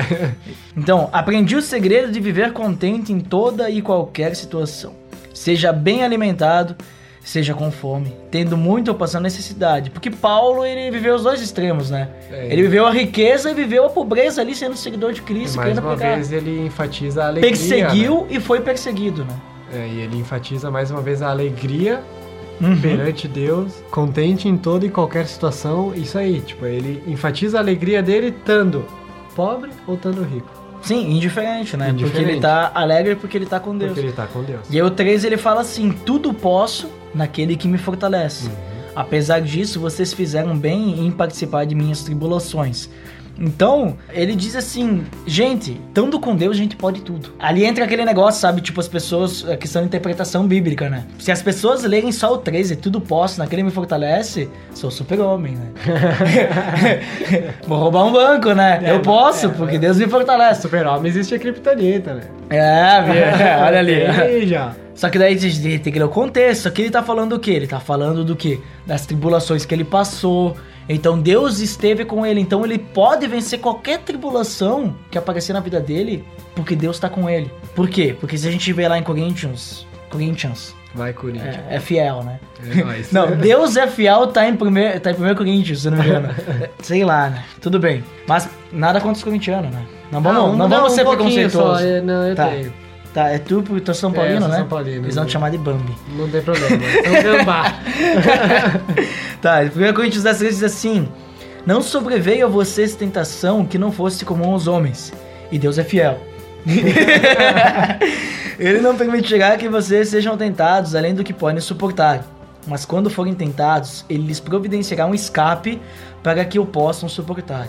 então, aprendi o segredo de viver contente em toda e qualquer situação. Seja bem alimentado, seja com fome, tendo muito ou passando necessidade. Porque Paulo, ele viveu os dois extremos, né?
É,
ele viveu a riqueza e viveu a pobreza ali, sendo seguidor de Cristo,
Mais uma vez ele enfatiza a alegria.
Perseguiu e foi perseguido, né?
né? É, e ele enfatiza mais uma vez a alegria
Uhum.
perante Deus, contente em toda e qualquer situação. Isso aí, tipo, ele enfatiza a alegria dele estando pobre ou estando rico.
Sim, indiferente, né? Porque
Indiferente.
ele tá alegre porque ele tá com Deus.
Porque ele tá com Deus.
E aí o 3 ele fala assim: tudo posso naquele que me fortalece.
Uhum.
Apesar disso, vocês fizeram bem em participar de minhas tribulações. Então, ele diz assim, gente, estando com Deus, a gente pode tudo. Ali entra aquele negócio, sabe? Tipo, as pessoas, a questão de interpretação bíblica, né? Se as pessoas lerem só o 13, tudo posso, naquele me fortalece, sou super-homem, né? Vou roubar um banco, né?
É,
Eu posso,
é,
porque
é.
Deus me fortalece.
Super-homem existe a criptonita, né?
É, viu? olha ali.
Aí já.
Só que daí tem que ler o contexto. Aqui ele tá falando do quê? Ele tá falando do quê? Das tribulações que ele passou. Então Deus esteve com ele. Então ele pode vencer qualquer tribulação que aparecer na vida dele, porque Deus tá com ele. Por quê? Porque se a gente vê lá em Corinthians, Corinthians
Vai, Corinthians.
é, é fiel, né?
É nóis.
Não, Deus é fiel, tá em primeiro, tá em primeiro Corinthians, se não me engano. Sei lá, né? Tudo bem. Mas nada contra os corintianos, né? Não vamos, não, vamos
um
ser preconceituosos.
só, Não, eu
Tá.
tenho.
Tá, é tu porque tu é São
É,
Paulino,
eu sou
né?
São Paulino,
Eles vão te chamar de Bambi.
Não tem problema. Então, gambá.
Tá, 1 Coríntios 10 diz assim: Não sobreveio a vocês tentação que não fosse comum aos homens, e Deus é fiel. Ele não permitirá que vocês sejam tentados além do que podem suportar. Mas quando forem tentados, ele lhes providenciará um escape para que o possam suportar.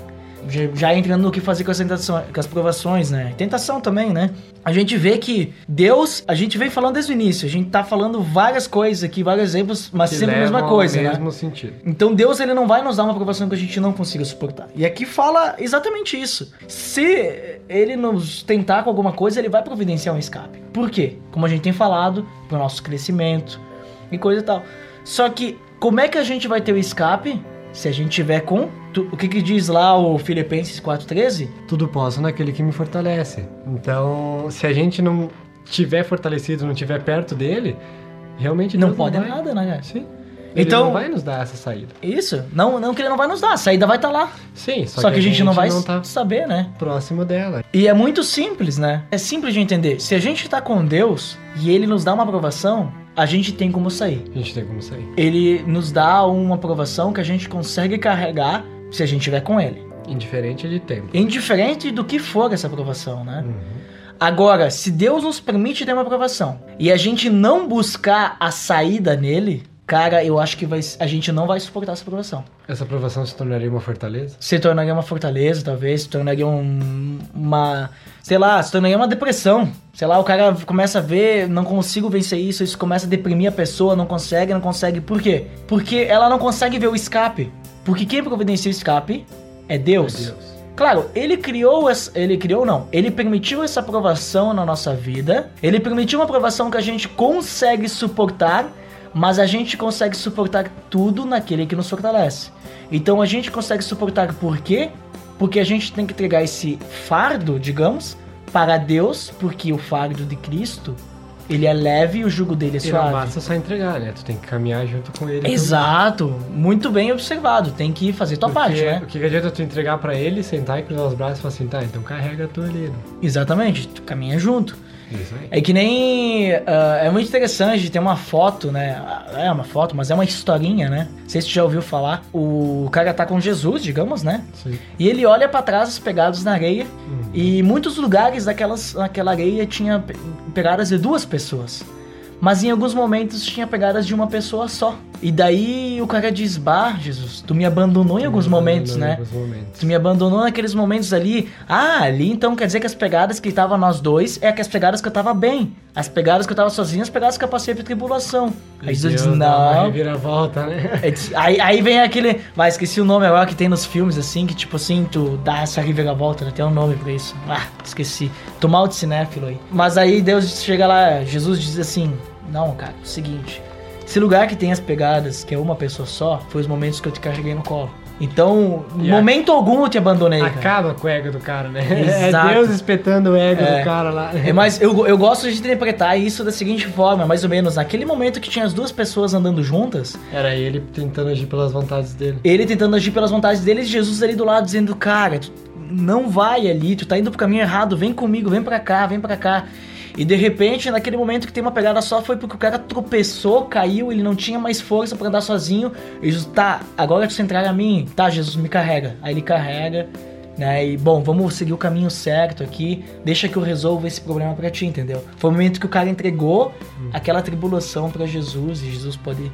Já, entrando no que fazer com as, tentações, com as provações, né? Tentação também, né? A gente vê que Deus, a gente vem falando desde o início, a gente tá falando várias coisas aqui, vários exemplos, mas
Que
sempre a mesma coisa, né?
mesmo sentido.
Então Deus ele não vai nos dar uma aprovação que a gente não consiga suportar. E aqui fala exatamente isso. Se ele nos tentar com alguma coisa, ele vai providenciar um escape. Por quê? Como a gente tem falado, pro nosso crescimento e coisa e tal. Só que como é que a gente vai ter o escape se a gente tiver com tu- o que que diz lá o Filipenses 4:13?
Tudo posso naquele que me fortalece. Então, se a gente não tiver fortalecido, não tiver perto dele, realmente
Não
Deus
pode
vai.
nada, né?
Sim. Ele
Então-
não vai nos dar essa saída.
Isso, não, não que ele não vai nos dar, a saída vai estar lá.
Sim,
Só, que, a gente, não vai
tá
saber, né?
próximo dela.
E é muito simples, né? É simples de entender. Se a gente tá com Deus e ele nos dá uma aprovação, a gente tem como sair.
A gente tem como sair.
Ele nos dá uma aprovação que a gente consegue carregar se a gente tiver com ele.
Indiferente de tempo.
Indiferente do que for essa aprovação, né?
Uhum.
Agora, se Deus nos permite ter uma aprovação e a gente não buscar a saída nele, cara, eu acho que vai- a gente não vai suportar essa aprovação.
Essa aprovação se tornaria uma fortaleza?
se tornaria uma fortaleza, talvez, se tornaria um, uma. Sei lá, se tornaria uma depressão. Sei lá, o cara começa a ver, não consigo vencer isso, isso começa a deprimir a pessoa, não consegue, não consegue. Por quê? Porque ela não consegue ver o escape. Porque quem providencia o escape é Deus.
É Deus.
Claro, ele criou essa, ele criou não, ele permitiu essa aprovação na nossa vida. Ele permitiu uma aprovação que a gente consegue suportar, mas a gente consegue suportar tudo naquele que nos fortalece. Então a gente consegue suportar por quê? Porque a gente tem que entregar esse fardo, digamos, para Deus, porque o fardo de Cristo, ele é leve e o jugo dele é
E não
suave.
basta só entregar, né? Tu tem que caminhar junto com ele.
Exato, muito bem observado. Tem que fazer tua
Porque
parte, né?
O que adianta tu entregar pra ele, sentar e cruzar os braços e falar assim, tá, então carrega tu ali. né?
Exatamente, tu caminha junto. É que nem. ah, é muito interessante ter uma foto, né? É uma foto, mas é uma historinha, né? Não sei se tu já ouviu falar. O cara tá com Jesus, digamos, né?
Sim.
E ele olha pra trás, os pegados na areia.
Uhum.
E muitos lugares daquelas, naquela areia tinha pe- pegadas de duas pessoas. Mas em alguns momentos tinha pegadas de uma pessoa só. E daí o cara diz: Bah, Jesus, tu me abandonou em alguns momentos,
Em
né?
alguns momentos.
Tu me abandonou naqueles momentos ali. Ah, ali então quer dizer que as pegadas que estavam nós dois é que as pegadas que eu tava bem. As pegadas que eu tava sozinho, as pegadas que eu passei por tribulação. Aí Jesus diz, não.
reviravolta, né?
É diz- Aí, aí vem aquele. Vai, esqueci o nome agora que tem nos filmes, assim, que tipo assim, tu dá essa reviravolta, né? Tem um nome pra isso. Ah, esqueci. Tô mal de cinéfilo aí. Mas aí Deus chega lá, Jesus diz assim: Não, cara, é o seguinte. Esse lugar que tem as pegadas, que é uma pessoa só, foi os momentos que eu te carreguei no colo. Então, em
E a-
momento algum eu te abandonei, cara.
Acaba com o ego do cara, né?
Exato.
É Deus espetando o ego
É.
do cara lá.
É, mas eu, eu gosto de interpretar isso da seguinte forma, mais ou menos, naquele momento que tinha as duas pessoas andando juntas,
Era ele tentando agir pelas vontades dele.
ele tentando agir pelas vontades dele e Jesus ali do lado dizendo, cara, tu não vai ali, tu tá indo pro caminho errado, vem comigo, vem pra cá, vem pra cá. E de repente, naquele momento que tem uma pegada só, foi porque o cara tropeçou, caiu, ele não tinha mais força pra andar sozinho. E Jesus, tá, agora tu entrar a mim, tá, Jesus, me carrega. Aí ele carrega, né? E bom, vamos seguir o caminho certo aqui, deixa que eu resolva esse problema pra ti, entendeu? Foi o momento que o cara entregou aquela tribulação pra Jesus e Jesus pode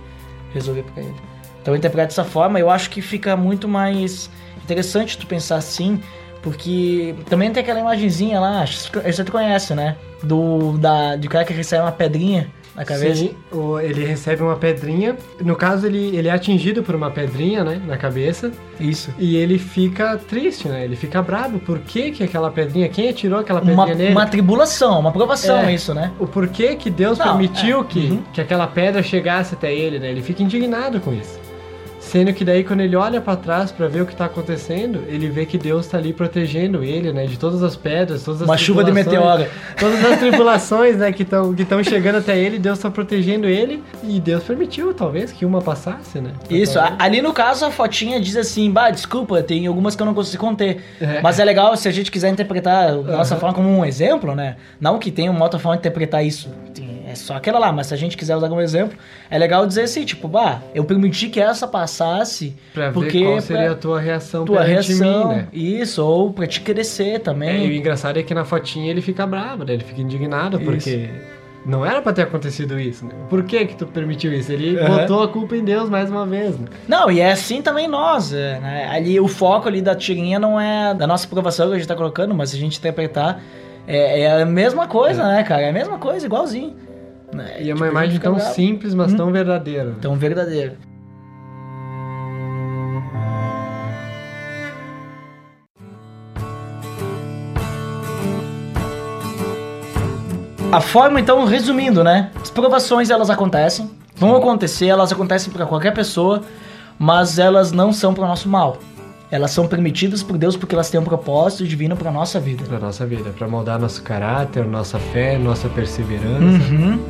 resolver pra ele. Então eu interpreto dessa forma, eu acho que fica muito mais interessante tu pensar assim, porque também tem aquela imagenzinha lá, acho que você tu conhece, né? Do da de cara que recebe uma pedrinha na cabeça.
Sim, ele recebe uma pedrinha. No caso, ele, ele é atingido por uma pedrinha, né? Na cabeça.
Isso.
E ele fica triste, né? Ele fica bravo. Por que que aquela pedrinha... Quem atirou aquela pedrinha
Uma,
nele?
uma tribulação, uma provação
É.
isso, né?
O porquê que Deus
Não,
permitiu
é.
que,
Uhum.
que aquela pedra chegasse até ele, né? Ele fica indignado com isso. Sendo que daí quando ele olha pra trás pra ver o que tá acontecendo, ele vê que Deus tá ali protegendo ele, né? De todas as pedras, todas as
Uma chuva de meteoro.
Todas as tribulações, né, que estão que tão chegando até ele, Deus tá protegendo ele. E Deus permitiu, talvez, que uma passasse, né?
Isso, a- ali no caso a fotinha diz assim, bah, desculpa, tem algumas que eu não consigo conter.
É.
Mas é legal se a gente quiser interpretar a nossa
Aham.
forma como um exemplo, né? Não que tenha uma outra forma de interpretar isso, tem- é só aquela lá, mas se a gente quiser usar como exemplo, é legal dizer assim, tipo, bah, eu permiti que essa passasse
Pra
porque
ver qual seria
pra
a tua reação
tua reação,
mim, né?
isso, ou pra te crescer
É, e o
também.
engraçado é que na fotinha ele fica bravo, né? Ele fica indignado, porque não era pra ter acontecido isso, né? Por que que tu permitiu isso? Ele
Aham.
botou a culpa em Deus mais uma vez, né?
Não, e é assim também nós, é, né? Ali o foco ali da tirinha não é da nossa aprovação que a gente tá colocando, mas se a gente interpretar, é, é a mesma coisa, né, cara? É a mesma coisa, igualzinho. Né?
E é
Tipo,
uma
a gente
imagem tão
bravo.
simples, mas
Hum.
tão verdadeira.
Tão verdadeiro. A forma, então, resumindo, né? As provações, elas acontecem. Vão acontecer, elas acontecem para qualquer pessoa, mas elas não são para o nosso mal. Elas são permitidas por Deus porque elas têm um propósito divino para nossa vida.
Pra nossa vida, pra moldar nosso caráter, nossa fé, nossa perseverança.
Uhum.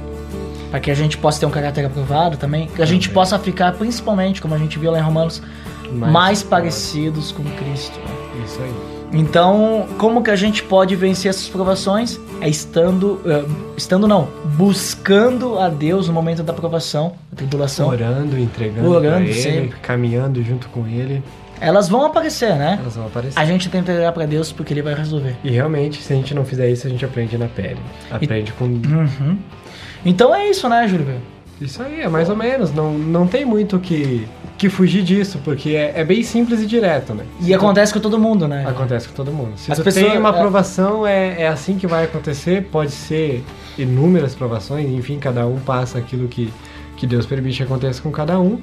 Para que a gente possa ter um caráter aprovado também. Que a gente
Também.
possa ficar, principalmente, como a gente viu lá em Romanos, mais,
Mais
parecidos com Cristo.
Isso aí.
Então, como que a gente pode vencer essas provações? É estando, eh, estando não, buscando a Deus no momento da provação, da tribulação.
Orando, entregando
Orando
ele,
sempre.
caminhando junto com ele,
Elas vão aparecer, né?
elas vão aparecer.
A gente tem que entregar pra Deus porque Ele vai resolver.
E realmente, se a gente não fizer isso, a gente aprende na pele. Aprende com.
Uhum. Então é isso, né, Júlio?
Isso aí, é mais ou menos. Não, não tem muito que, que fugir disso, porque é, é bem simples e direto, né?
E acontece com todo mundo, né?
Acontece com todo mundo. Se
As
tu
pessoas-
tem uma
é.
aprovação, é, é assim que vai acontecer. Pode ser inúmeras provações, enfim, cada um passa aquilo que, que Deus permite que aconteça com cada um.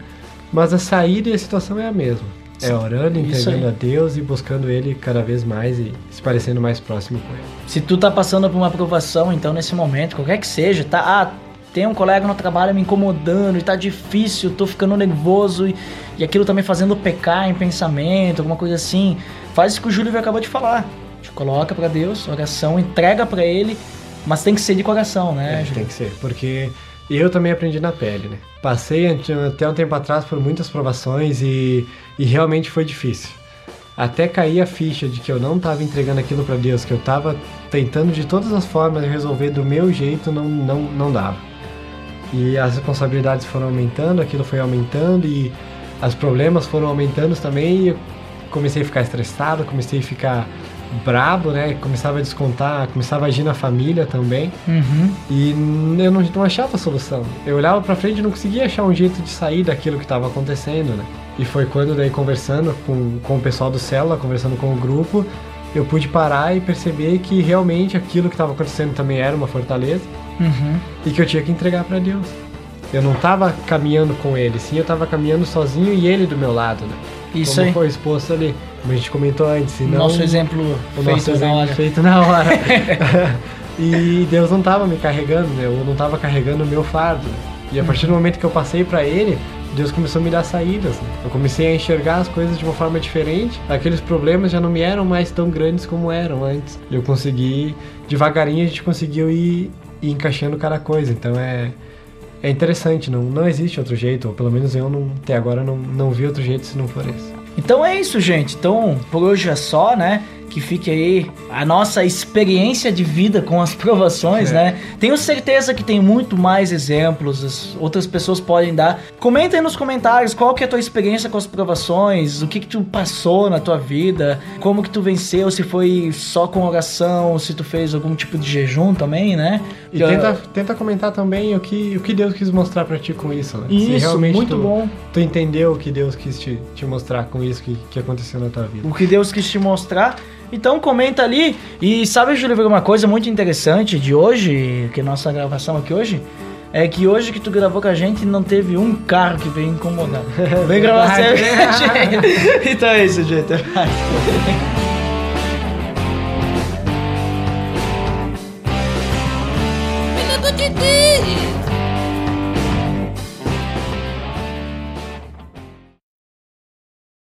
Mas a saída e a situação é a mesma. É orando, entregando a Deus e buscando Ele cada vez mais e se parecendo mais próximo com Ele.
Se tu tá passando por uma aprovação, então nesse momento, qualquer que seja, tá, ah, tem um colega no trabalho me incomodando e tá difícil, tô ficando nervoso e, e aquilo tá me fazendo pecar em pensamento, alguma coisa assim. Faz isso que o Júlio acabou de falar. Te coloca pra Deus, oração, entrega pra Ele, mas tem que ser de coração, né?
É,
Júlio?
tem que ser, porque eu também aprendi na pele, né? Passei até um tempo atrás por muitas provações e, e realmente foi difícil. Até cair a ficha de que eu não estava entregando aquilo para Deus, que eu estava tentando de todas as formas resolver do meu jeito, não, não, não dava. E as responsabilidades foram aumentando, aquilo foi aumentando e os problemas foram aumentando também e eu comecei a ficar estressado, comecei a ficar brabo, né? Começava a descontar, começava a agir na família também.
Uhum.
E eu não, não achava solução. Eu olhava pra frente e não conseguia achar um jeito de sair daquilo que estava acontecendo, né? E foi quando daí conversando com, com o pessoal do Célula, conversando com o grupo, eu pude parar e perceber que realmente aquilo que estava acontecendo também era uma fortaleza
Uhum.
e que eu tinha que entregar pra Deus. Eu não estava caminhando com ele, sim, eu estava caminhando sozinho e ele do meu lado, né?
Isso
Como
aí.
foi exposto ali, como a gente comentou antes. Senão,
Nosso exemplo
o
feito
nosso
na
exemplo
hora.
feito na hora. e Deus não estava me carregando, né? Eu não estava carregando o meu fardo. E a partir do momento que eu passei para Ele, Deus começou a me dar saídas. né? Eu comecei a enxergar as coisas de uma forma diferente. Aqueles problemas já não me eram mais tão grandes como eram antes. Eu consegui, devagarinho, a gente conseguiu ir, ir encaixando cada coisa. Então é, é interessante, não, não existe outro jeito, ou pelo menos eu não, até agora não, não vi outro jeito se não for esse.
Então é isso, gente. Então, por hoje é só, né? Que fique aí a nossa experiência de vida com as provações,
É.
né? Tenho certeza que tem muito mais exemplos, as outras pessoas podem dar. Comenta aí nos comentários qual que é a tua experiência com as provações, o que que tu passou na tua vida, como que tu venceu, se foi só com oração, se tu fez algum tipo de jejum também, né?
E
Já-
tenta, tenta comentar também o que, o que Deus quis mostrar pra ti com isso, né? Se
Isso,
realmente
muito
tu,
bom.
Tu entendeu o que Deus quis te, te mostrar com isso que, que aconteceu na tua vida.
o que Deus quis te mostrar. Então comenta ali. E sabe, Júlio, uma coisa muito interessante de hoje, que é nossa gravação aqui hoje, é que hoje que tu gravou com a gente não teve um carro que veio incomodar. Vem gravar sempre. então é isso, gente.